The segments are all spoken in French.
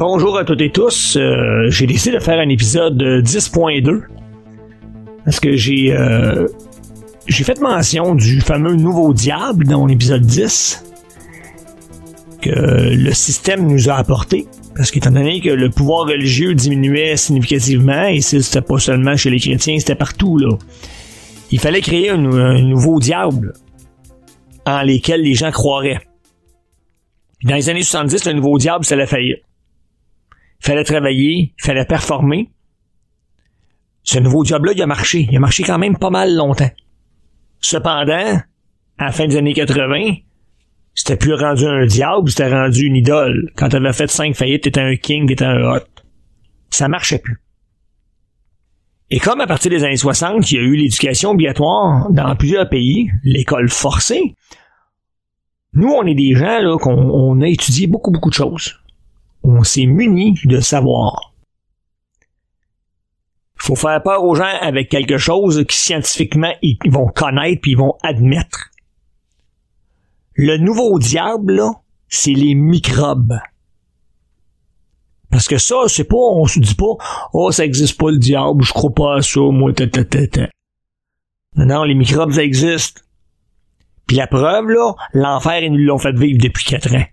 Bonjour à toutes et tous. Euh, j'ai décidé de faire un épisode 10.2 parce que j'ai euh, j'ai fait mention du fameux nouveau diable dans l'épisode 10 que le système nous a apporté. Parce qu'étant donné que le pouvoir religieux diminuait significativement, et c'était pas seulement chez les chrétiens, c'était partout, là. Il fallait créer un, nouveau diable en lesquels les gens croiraient. Dans les années 70, le nouveau diable, c'était la faillite. Fallait travailler, il fallait performer. Ce nouveau diable-là, il a marché. Il a marché quand même pas mal longtemps. Cependant, à la fin des années 80, c'était plus rendu un diable, c'était rendu une idole. Quand t'avais fait cinq faillites, t'étais un king, t'étais un hot. Ça marchait plus. Et comme à partir des années 60, il y a eu l'éducation obligatoire dans plusieurs pays, l'école forcée, nous, on est des gens là qu'on on a étudié beaucoup, beaucoup de choses. On s'est muni de savoir. Faut faire peur aux gens avec quelque chose qui scientifiquement ils vont connaître puis ils vont admettre. Le nouveau diable, c'est les microbes. Parce que ça, c'est pas, on se dit pas, oh, ça existe pas le diable, je crois pas à ça, moi, ta, non, les microbes, ça existe. Puis la preuve, là, l'enfer, ils nous l'ont fait vivre depuis quatre ans.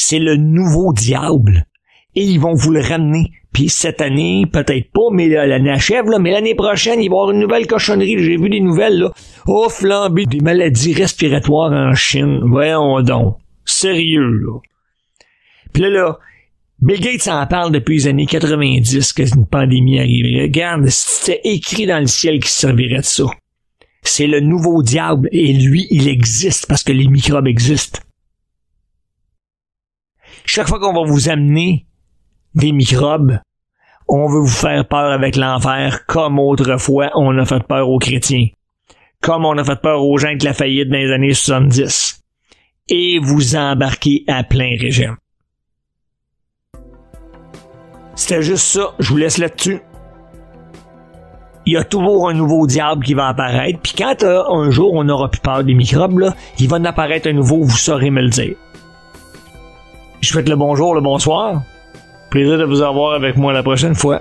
C'est le nouveau diable. Et ils vont vous le ramener. Puis cette année, peut-être pas, mais l'année achève, là, mais l'année prochaine, il va y avoir une nouvelle cochonnerie. J'ai vu des nouvelles, là. Oh, flambé des maladies respiratoires en Chine. Voyons donc. Sérieux, là. Puis là, là, Bill Gates en parle depuis les années 90 que une pandémie arriverait. Regarde, c'était écrit dans le ciel qui servirait de ça. C'est le nouveau diable et lui, il existe parce que les microbes existent. Chaque fois qu'on va vous amener des microbes, on veut vous faire peur avec l'enfer comme autrefois on a fait peur aux chrétiens. Comme on a fait peur aux gens de la faillite dans les années 70. Et vous embarquez à plein régime. C'était juste ça, je vous laisse là-dessus il y a toujours un nouveau diable qui va apparaître. Puis quand euh, un jour on n'aura plus peur des microbes, là, il va en apparaître un nouveau, vous saurez me le dire. Je vous souhaite le bonjour, le bonsoir. Plaisir de vous avoir avec moi la prochaine fois.